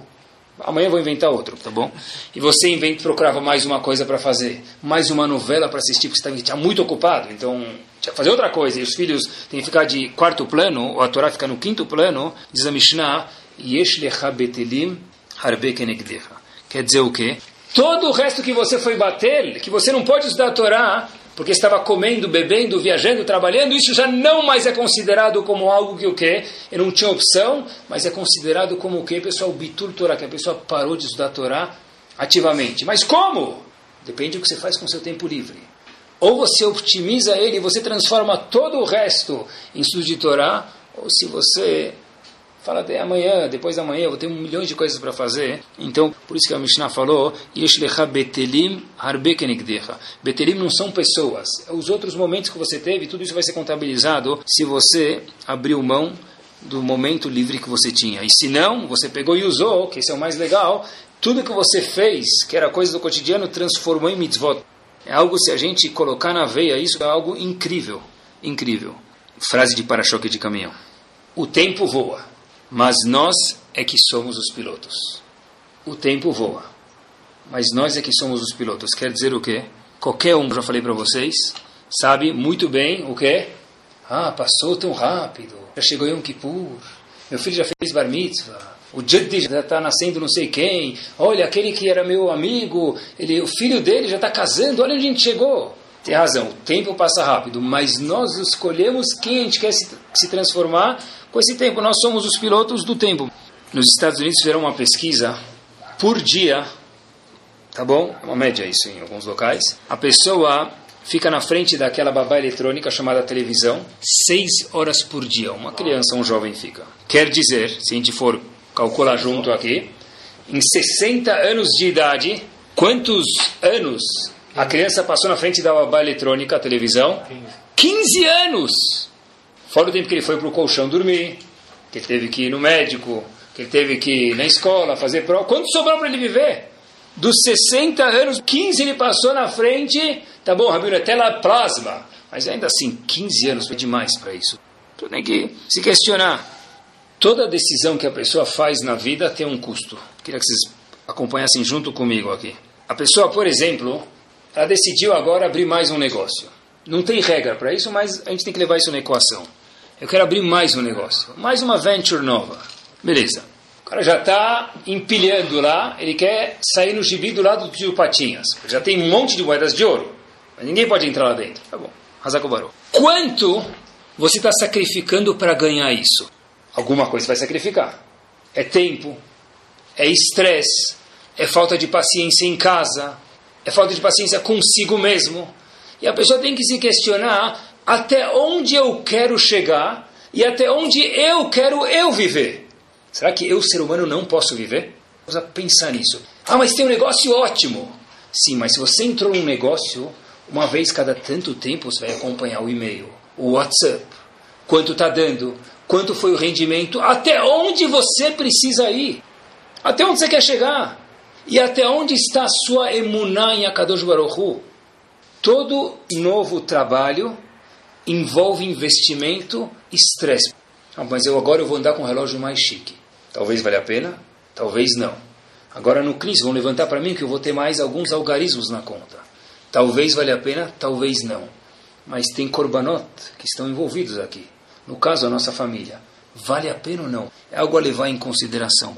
S2: amanhã eu vou inventar outro, tá bom? E você inventa, procurava mais uma coisa para fazer, mais uma novela para assistir, porque você estava muito ocupado, então tinha que fazer outra coisa, e os filhos têm que ficar de quarto plano, ou a Torá fica no quinto plano, diz a Mishnah, Yesh lecha betelim harbe kenegdecha. Quer dizer o quê? Todo o resto que você foi bater, que você não pode estudar a Torá, porque estava comendo, bebendo, viajando, trabalhando, isso já não mais é considerado como algo que o quê? Eu não tinha opção, mas é considerado como o quê, pessoal? Bitur Torá, que a pessoa parou de estudar Torá ativamente. Mas como? Depende do que você faz com o seu tempo livre. Ou você optimiza ele, você transforma todo o resto em estudo de Torá, ou se você Fala até amanhã, depois da manhã, eu vou ter um milhão de coisas para fazer. Então, por isso que a Mishnah falou, betelim Betelim não são pessoas. Os outros momentos que você teve, tudo isso vai ser contabilizado se você abriu mão do momento livre que você tinha. E se não, você pegou e usou, que esse é o mais legal, tudo que você fez, que era coisa do cotidiano, transformou em mitzvot. É algo, se a gente colocar na veia isso, é algo incrível. Incrível. Frase de para-choque de caminhão. O tempo voa mas nós é que somos os pilotos. O tempo voa, mas nós é que somos os pilotos. Quer dizer o quê? Qualquer um, já falei para vocês, sabe muito bem o quê? Ah, passou tão rápido, já chegou Yom Kippur, meu filho já fez bar mitzvah, O Jaddi já está nascendo não sei quem. Olha, aquele que era meu amigo, ele, o filho dele já está casando. Olha onde a gente chegou. Tem razão, o tempo passa rápido, mas nós escolhemos quem a gente quer se, se transformar com esse tempo. Nós somos os pilotos do tempo. Nos Estados Unidos fizeram uma pesquisa por dia, tá bom? É uma média isso em alguns locais. A pessoa fica na frente daquela babá eletrônica chamada televisão seis horas por dia. Uma criança, um jovem fica. Quer dizer, se a gente for calcular junto aqui, em 60 anos de idade, quantos anos a criança passou na frente da babá eletrônica, a televisão? 15 anos! Fora o tempo que ele foi para o colchão dormir, que ele teve que ir no médico, que ele teve que ir na escola, fazer prova. Quanto sobrou para ele viver? Dos 60 anos, 15 ele passou na frente. Tá bom, Rabino, é tela plasma. Mas ainda assim, 15 anos é demais para isso. Tu tem que se questionar. Toda decisão que a pessoa faz na vida tem um custo. Queria que vocês acompanhassem junto comigo aqui. A pessoa, por exemplo, ela decidiu agora abrir mais um negócio. Não tem regra para isso, mas a gente tem que levar isso na equação. Eu quero abrir mais um negócio, mais uma venture nova. Beleza. O cara já está empilhando lá, ele quer sair no gibi do lado do tio Patinhas. Já tem um monte de moedas de ouro, mas ninguém pode entrar lá dentro. Tá bom, Hazakobarou. Quanto você está sacrificando para ganhar isso? Alguma coisa vai sacrificar. É tempo, é estresse, é falta de paciência em casa, é falta de paciência consigo mesmo. E a pessoa tem que se questionar até onde eu quero chegar e até onde eu quero eu viver. Será que eu, ser humano, não posso viver? Vamos pensar nisso. Ah, mas tem um negócio ótimo. Sim, mas se você entrou num negócio, uma vez cada tanto tempo você vai acompanhar o e-mail, o WhatsApp, quanto está dando, quanto foi o rendimento, até onde você precisa ir, até onde você quer chegar. E até onde está a sua emuná em Akadosh Baruch Todo novo trabalho envolve investimento e estresse. Ah, mas eu agora eu vou andar com um relógio mais chique. Talvez valha a pena, talvez não. Agora no CRIS vão levantar para mim que eu vou ter mais alguns algarismos na conta. Talvez valha a pena, talvez não. Mas tem korbanot que estão envolvidos aqui. No caso, a nossa família. Vale a pena ou não? É algo a levar em consideração.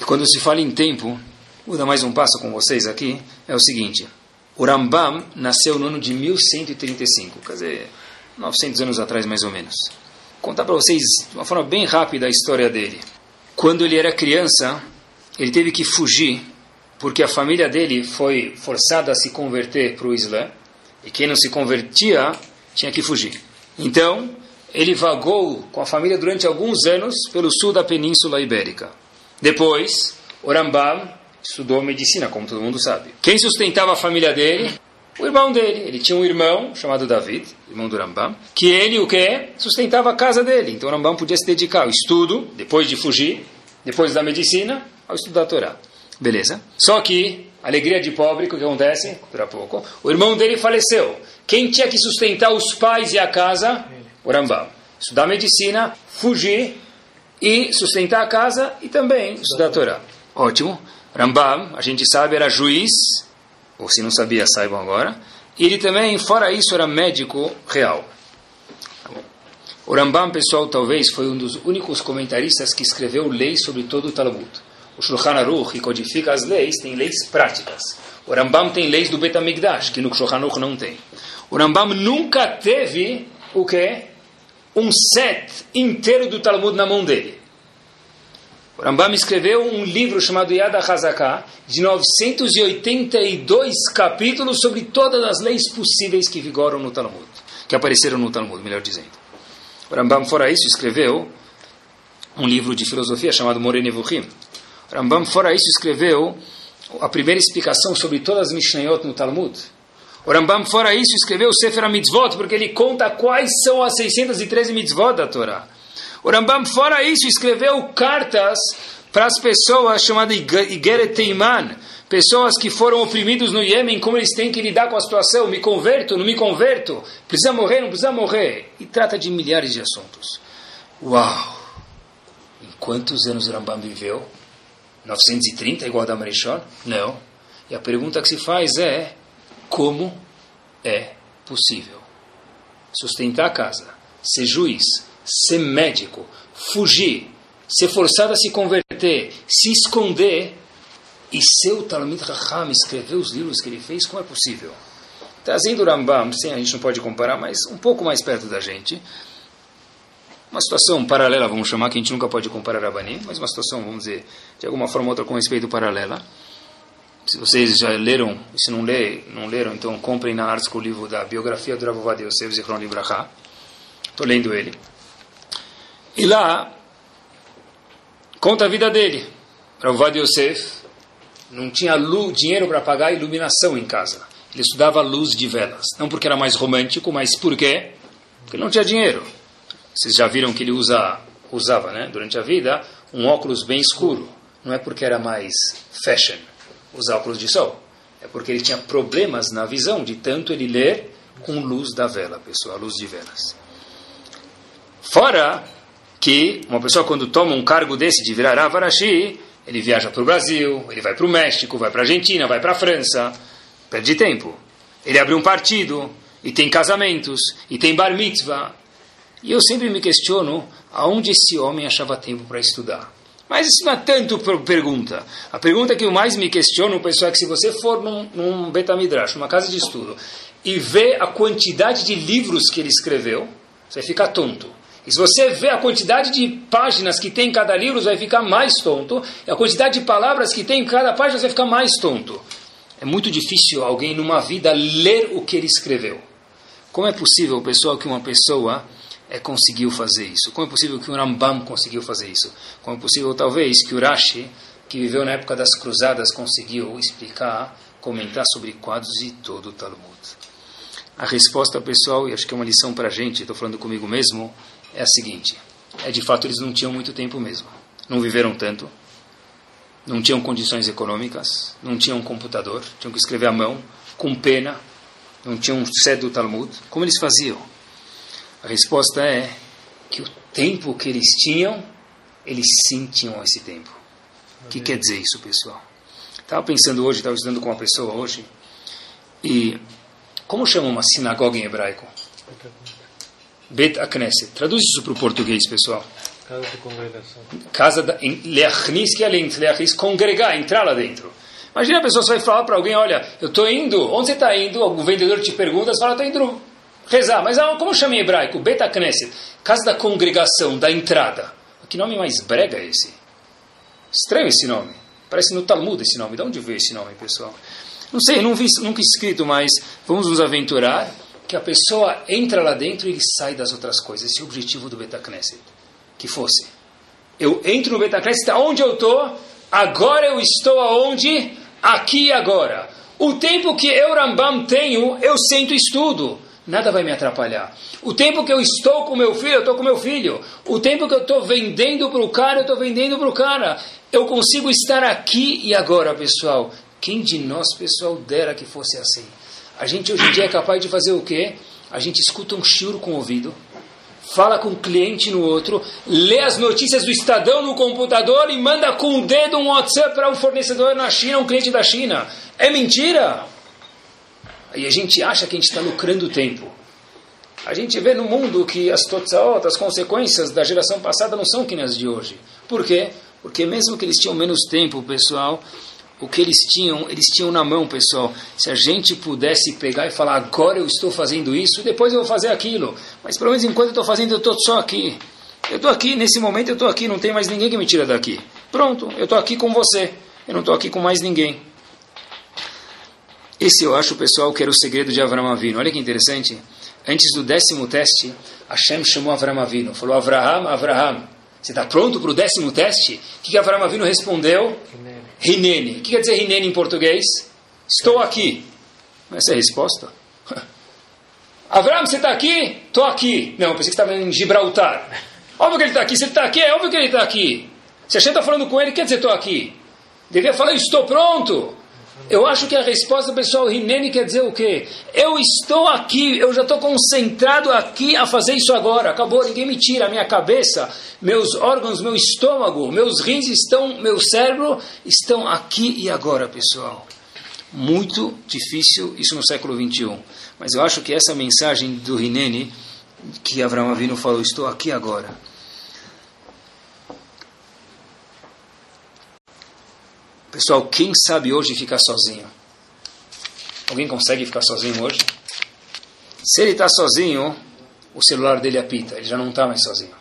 S2: E quando se fala em tempo, Vou dar mais um passo com vocês aqui. É o seguinte: o Rambam nasceu no ano de 1135, quer dizer, 900 anos atrás mais ou menos. Vou contar para vocês de uma forma bem rápida a história dele. Quando ele era criança, ele teve que fugir porque a família dele foi forçada a se converter para o Islã e quem não se convertia tinha que fugir. Então, ele vagou com a família durante alguns anos pelo sul da Península Ibérica. Depois, o Rambam estudou medicina, como todo mundo sabe. Quem sustentava a família dele? O irmão dele. Ele tinha um irmão chamado David, irmão do Rambam, que ele o que? Sustentava a casa dele. Então o Rambam podia se dedicar ao estudo, depois de fugir, depois da medicina, ao estudo da Torá. Beleza? Só que, alegria de pobre, o que acontece? Dura pouco. O irmão dele faleceu. Quem tinha que sustentar os pais e a casa? O Rambam. Estudar medicina, fugir e sustentar a casa e também estudar a Torá. Ótimo. Rambam, a gente sabe, era juiz, ou se não sabia, saibam agora. E ele também, fora isso, era médico real. O Rambam, pessoal, talvez foi um dos únicos comentaristas que escreveu leis sobre todo o Talmud. O Shulchan Aruch, que codifica as leis, tem leis práticas. O Rambam tem leis do Betamigdash, que no Shulchan Aruch não tem. O Rambam nunca teve o quê? Um set inteiro do Talmud na mão dele. Rambam escreveu um livro chamado Yad HaZaká, de 982 capítulos sobre todas as leis possíveis que vigoram no Talmud, que apareceram no Talmud, melhor dizendo. O Rambam, fora isso, escreveu um livro de filosofia chamado Moreh Nevuchim. O Rambam, fora isso, escreveu a primeira explicação sobre todas as Mishnayot no Talmud. O Rambam, fora isso, escreveu o Sefer HaMitzvot, porque ele conta quais são as 613 mitzvot da Torá. O Rambam, fora isso, escreveu cartas para as pessoas chamadas Igeret Teiman, pessoas que foram oprimidos no Iêmen, como eles têm que lidar com a situação, me converto, não me converto, precisa morrer, não precisa morrer. E trata de milhares de assuntos. Uau! Em quantos anos o Rambam viveu? 930, igual a da Marichon? Não. E a pergunta que se faz é, como é possível sustentar a casa, ser juiz, ser médico, fugir, ser forçado a se converter, se esconder, e seu Talmud Raham escrever os livros que ele fez, como é possível? Trazendo o Rambam, sim, a gente não pode comparar, mas um pouco mais perto da gente, uma situação paralela, vamos chamar, que a gente nunca pode comparar a Bani, mas uma situação, vamos dizer, de alguma forma ou outra com respeito paralela. Se vocês já leram, se não, lê, não leram, então comprem na Arts o livro da biografia do Rav Ovadia Yosef Zichron Libraha. Estou lendo ele. E lá, conta a vida dele. Rav Ovadia Yosef não tinha luz, dinheiro para pagar a iluminação em casa. Ele estudava luz de velas. Não porque era mais romântico, mas por quê? Porque não tinha dinheiro. Vocês já viram que ele usa, usava, né, durante a vida, um óculos bem escuro. Não é porque era mais fashion usar óculos de sol. É porque ele tinha problemas na visão, de tanto ele ler com luz da vela, pessoal, luz de velas. Fora que uma pessoa quando toma um cargo desse de virar Avarashi, ele viaja para o Brasil, ele vai para o México, vai para a Argentina, vai para a França, perde tempo. Ele abre um partido, e tem casamentos, e tem bar mitzvah. E eu sempre me questiono aonde esse homem achava tempo para estudar. Mas isso não é tanto pergunta. A pergunta que eu mais me questiono, pessoal, é que se você for num, num Betamidrash, numa casa de estudo, e vê a quantidade de livros que ele escreveu, você vai ficar tonto. E se você vê a quantidade de páginas que tem em cada livro, vai ficar mais tonto. E a quantidade de palavras que tem em cada página, vai ficar mais tonto. É muito difícil alguém numa vida ler o que ele escreveu. Como é possível, pessoal, que uma pessoa é, conseguiu fazer isso? Como é possível que o Rambam conseguiu fazer isso? Como é possível, talvez, que o Rashi, que viveu na época das cruzadas, conseguiu explicar, comentar sobre quadros de todo o Talmud? A resposta, pessoal, e acho que é uma lição para a gente, estou falando comigo mesmo, é a seguinte: é de fato eles não tinham muito tempo mesmo, não viveram tanto, não tinham condições econômicas, não tinham um computador, tinham que escrever à mão, com pena, não tinham um cedo do Talmud. Como eles faziam? A resposta é que o tempo que eles tinham, eles sim tinham esse tempo. O que quer dizer isso, pessoal? Estava pensando hoje, estava estudando com uma pessoa hoje, e como chama uma sinagoga em hebraico? Bet Akneset. Traduz isso para o português, pessoal.
S3: Casa de congregação.
S2: Casa da. Leachnis, que é Leachnis, congregar, entrar lá dentro. Imagina a pessoa vai falar para alguém: olha, eu estou indo, onde você está indo? O vendedor te pergunta, você fala: estou indo rezar. Mas ah, como chama em hebraico? Beta Knesset. Casa da congregação, da entrada. Que nome mais brega é esse? Estranho esse nome. Parece no Talmud esse nome. De onde veio esse nome, pessoal? Não sei, não vi, nunca escrito, mas vamos nos aventurar que a pessoa entra lá dentro e sai das outras coisas. Esse é o objetivo do Beta Knesset. Que fosse. Eu entro no Beta Knesset, onde eu estou, agora eu estou aonde? Aqui e agora. O tempo que eu, Rambam, tenho, eu sento e estudo nada vai me atrapalhar. O tempo que eu estou com meu filho, eu estou com meu filho. O tempo que eu estou vendendo para o cara, eu estou vendendo para o cara. Eu consigo estar aqui e agora, pessoal. Quem de nós, pessoal, dera que fosse assim? A gente hoje em dia é capaz de fazer o quê? A gente escuta um choro com o ouvido, fala com um cliente no outro, lê as notícias do Estadão no computador e manda com o dedo um WhatsApp para um fornecedor na China, um cliente da China. É mentira! E a gente acha que a gente está lucrando tempo. A gente vê no mundo que as totzaot, as consequências da geração passada não são que nem as de hoje. Por quê? Porque mesmo que eles tinham menos tempo, pessoal, o que eles tinham, eles tinham na mão, pessoal. Se a gente pudesse pegar e falar, agora eu estou fazendo isso, depois eu vou fazer aquilo. Mas pelo menos enquanto eu estou fazendo, eu estou só aqui. Eu estou aqui, nesse momento eu estou aqui, não tem mais ninguém que me tira daqui. Pronto, eu estou aqui com você. Eu não estou aqui com mais ninguém. Esse eu acho, pessoal, que era o segredo de Avram Avinu. Olha que interessante. Antes do décimo teste, Hashem chamou Avram Avinu. Falou, Avraham, Avraham, você está pronto para o décimo teste? O que, que Avram Avinu respondeu? Rinene. O que quer dizer Rinene em português? Estou aqui. Essa é a resposta. Avram, você está aqui? Estou aqui. Não, pensei que estava em Gibraltar. Óbvio que ele está aqui. Se ele está aqui, é óbvio que ele está aqui. Se a gente está falando com ele, quer dizer estou aqui. Devia falar, estou pronto. Eu acho que a resposta pessoal, Rinene quer dizer o quê? Eu estou aqui, eu já estou concentrado aqui a fazer isso agora. Acabou, ninguém me tira. A minha cabeça, meus órgãos, meu estômago, meus rins estão, meu cérebro estão aqui e agora, pessoal. Muito difícil isso no século 21. Mas eu acho que essa mensagem do Rinene, que Abraão Avino falou, estou aqui agora. Pessoal, quem sabe hoje ficar sozinho? Alguém consegue ficar sozinho hoje? Se ele está sozinho, o celular dele apita, ele já não está mais sozinho.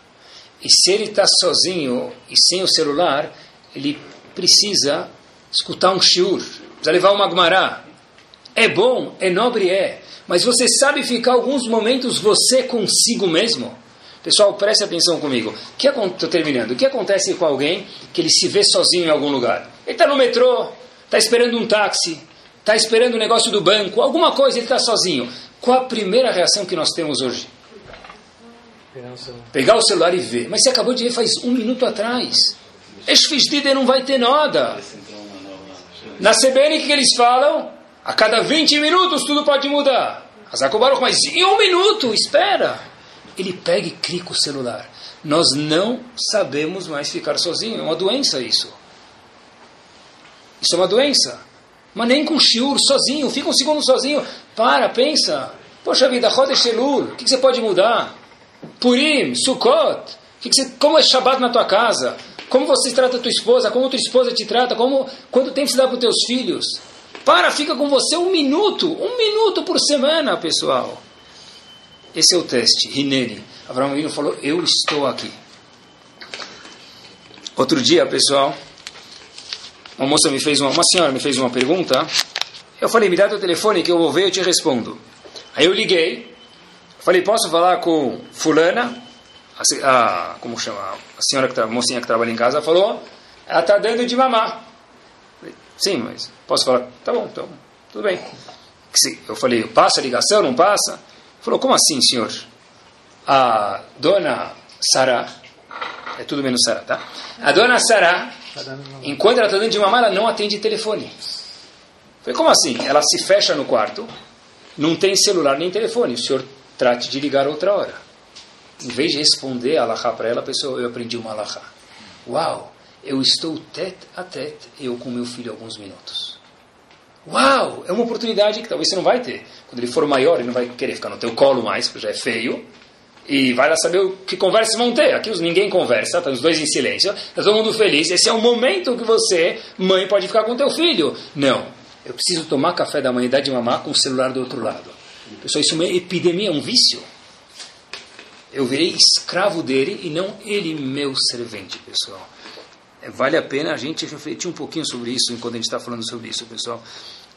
S2: E se ele está sozinho e sem o celular, ele precisa escutar um shiur, precisa levar uma gmará. É bom, é nobre, é. Mas você sabe ficar alguns momentos você consigo mesmo? Pessoal, preste atenção comigo. Estou terminando. O que acontece com alguém que ele se vê sozinho em algum lugar? Ele está no metrô, está esperando um táxi, está esperando o um negócio do banco, alguma coisa, ele está sozinho. Qual a primeira reação que nós temos hoje? Pegar o celular e ver. Mas você acabou de ver faz um minuto atrás. Esfisdida não vai ter nada. Na CBN, o que eles falam? A cada 20 minutos tudo pode mudar. Azakobaruch, mas em um minuto, espera. Ele pega e clica o celular. Nós não sabemos mais ficar sozinhos. É uma doença isso. Isso é uma doença. Mas nem com shiur, sozinho. Fica um segundo sozinho. Para, pensa. Poxa vida, Chodesh Elul. O que, você pode mudar? Purim, Sukkot. Que que você, como é Shabbat na tua casa? Como você trata a tua esposa? Como a tua esposa te trata? Como, quanto tempo você dá para os teus filhos? Para, fica com você um minuto, um minuto por semana, pessoal. Esse é o teste. Rinene. Abraão falou: Eu estou aqui. Outro dia, pessoal, uma moça me fez uma, uma senhora me fez uma pergunta. Eu falei: Me dá teu telefone que eu vou ver e eu te respondo. Aí eu liguei. Falei: Posso falar com Fulana? A, a como chama? A senhora que a mocinha que trabalha em casa falou: Ela está dando de mamar. Sim, mas posso falar? Tá bom, então, tudo bem. Eu falei, passa a ligação, não passa? Falou, como assim, senhor? A dona Sara, é tudo menos Sara, tá? A dona Sara, enquanto ela está dando de mamar, ela não atende telefone. Falei, como assim? Ela se fecha no quarto, não tem celular nem telefone. O senhor trate de ligar outra hora. Em vez de responder a para ela, a pessoa, eu aprendi uma alahá. Uau! eu estou tete a tete, eu com meu filho, alguns minutos. Uau! É uma oportunidade que talvez você não vai ter. Quando ele for maior, ele não vai querer ficar no teu colo mais, porque já é feio. E vai lá saber o que conversas vão ter. Aqui ninguém conversa, estão os dois em silêncio, está todo mundo feliz. Esse é o momento que você, mãe, pode ficar com teu filho. Não. Eu preciso tomar café da manhã e dar de mamar com o celular do outro lado. Pessoal, isso é uma epidemia, é um vício. Eu virei escravo dele e não ele meu servente, pessoal. É, vale a pena a gente refletir um pouquinho sobre isso enquanto a gente está falando sobre isso, pessoal.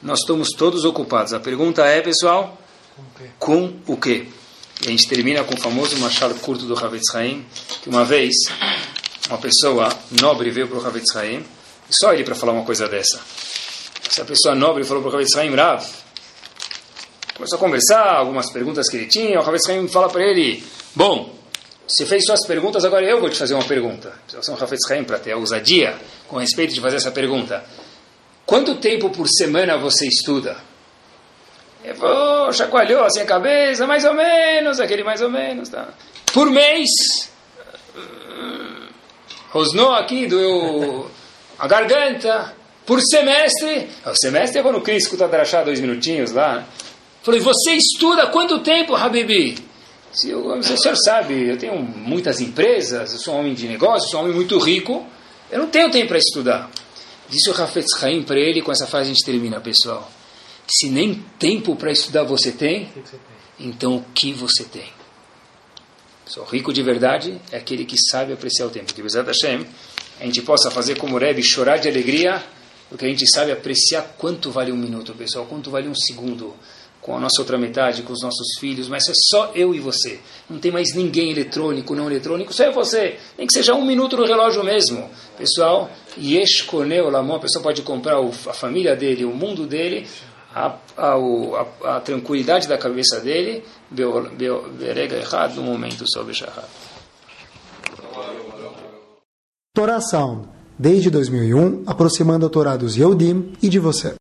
S2: Nós estamos todos ocupados. A pergunta é, pessoal, com o quê? E a gente termina com o famoso machado curto do Havetz Haim, que uma vez uma pessoa nobre veio para o Havetz Haim, e só ele para falar uma coisa dessa. Essa pessoa nobre falou para o Havetz Haim, Rav, começou a conversar, algumas perguntas que ele tinha, o Havetz Haim fala para ele, bom, você fez suas perguntas, agora eu vou te fazer uma pergunta. São Hafetz Haim para ter a ousadia com respeito de fazer essa pergunta. Quanto tempo por semana você estuda? Eu vou, chacoalhou assim a cabeça, mais ou menos, aquele mais ou menos. Tá? Por mês, rosnou aqui do a garganta. Por semestre, o semestre eu vou no Cris escutar Drachá dois minutinhos lá. Falei, você estuda quanto tempo, Habibi? Se o senhor sabe, eu tenho muitas empresas, eu sou um homem de negócio, sou um homem muito rico, eu não tenho tempo para estudar. Disse o Rafetz Haim para ele, com essa frase a gente termina, pessoal. Se nem tempo para estudar você tem, então o que você tem? Só rico de verdade é aquele que sabe apreciar o tempo. Que Bezat Hashem, a gente possa fazer como Rebbe, chorar de alegria, porque a gente sabe apreciar quanto vale um minuto, pessoal, quanto vale um segundo com a nossa outra metade, com os nossos filhos, mas é só eu e você. Não tem mais ninguém eletrônico, não eletrônico, só é você. Nem que seja um minuto no relógio mesmo. Pessoal, Yesh Koneu Lamon, a pessoa pode comprar a família dele, o mundo dele, a, a, a, a tranquilidade da cabeça dele, Berega errado no momento sobre Shahar.
S1: Torá Sound, desde 2001, aproximando a Torá dos Yehudim e de você.